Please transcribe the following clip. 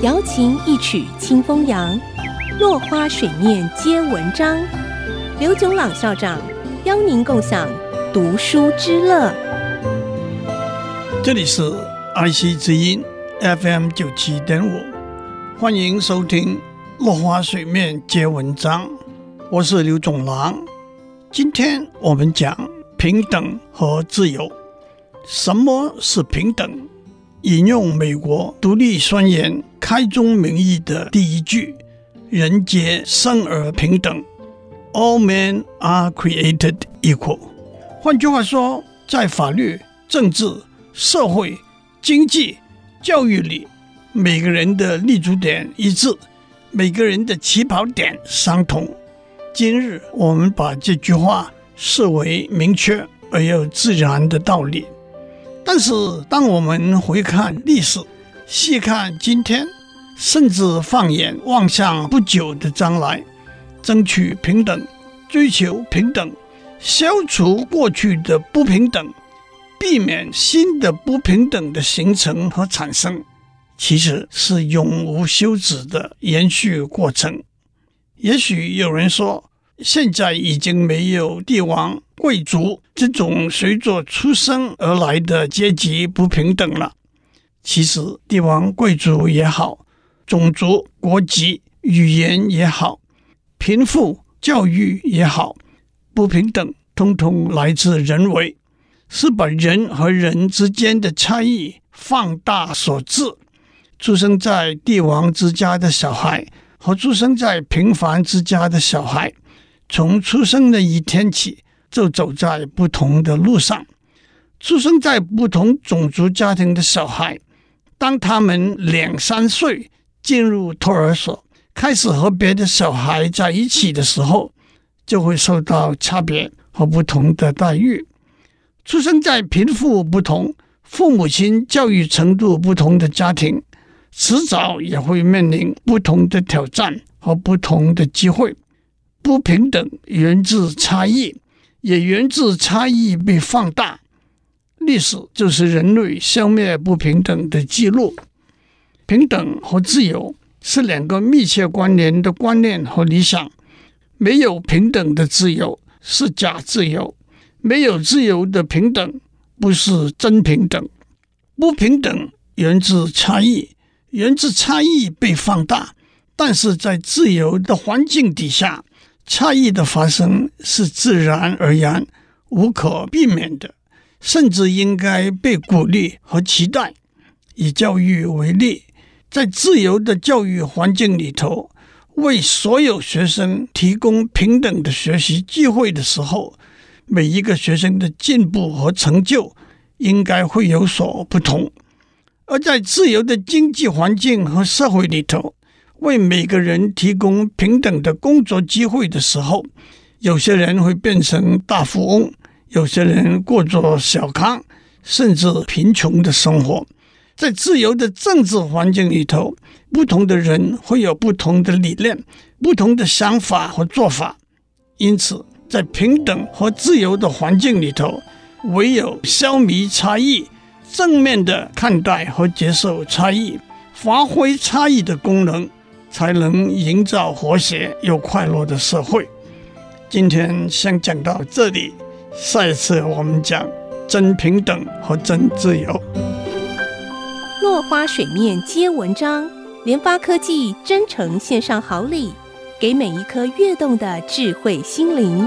瑶琴一曲清风扬，落花水面皆文章。刘炯朗校长邀您共享读书之乐。这里是 IC 之音 FM 九七点五，欢迎收听《落花水面皆文章》，我是刘炯朗。今天我们讲平等和自由。什么是平等？引用美国独立宣言开宗明义的第一句：“人皆生而平等。” All men are created equal。换句话说，在法律、政治、社会、经济、教育里，每个人的立足点一致，每个人的起跑点相同。今日我们把这句话视为明确而又自然的道理。但是，当我们回看历史，细看今天，甚至放眼望向不久的将来，争取平等、追求平等、消除过去的不平等、避免新的不平等的形成和产生，其实是永无休止的延续过程。也许有人说，现在已经没有帝王。贵族这种随着出生而来的阶级不平等了。其实，帝王贵族也好，种族、国籍、语言也好，贫富、教育也好，不平等通通来自人为，是把人和人之间的差异放大所致。出生在帝王之家的小孩和出生在平凡之家的小孩，从出生的一天起。就走在不同的路上。出生在不同种族家庭的小孩，当他们两三岁进入托儿所，开始和别的小孩在一起的时候，就会受到差别和不同的待遇。出生在贫富不同、父母亲教育程度不同的家庭，迟早也会面临不同的挑战和不同的机会。不平等源自差异。也源自差异被放大，历史就是人类消灭不平等的记录。平等和自由是两个密切关联的观念和理想。没有平等的自由是假自由，没有自由的平等不是真平等。不平等源自差异，源自差异被放大，但是在自由的环境底下。差异的发生是自然而然、无可避免的，甚至应该被鼓励和期待。以教育为例，在自由的教育环境里头，为所有学生提供平等的学习机会的时候，每一个学生的进步和成就应该会有所不同。而在自由的经济环境和社会里头，为每个人提供平等的工作机会的时候，有些人会变成大富翁，有些人过着小康甚至贫穷的生活。在自由的政治环境里头，不同的人会有不同的理念、不同的想法和做法。因此，在平等和自由的环境里头，唯有消弭差异，正面的看待和接受差异，发挥差异的功能。才能营造和谐又快乐的社会。今天先讲到这里，下一次我们讲真平等和真自由。落花水面皆文章，联发科技真诚献上好礼，给每一颗跃动的智慧心灵。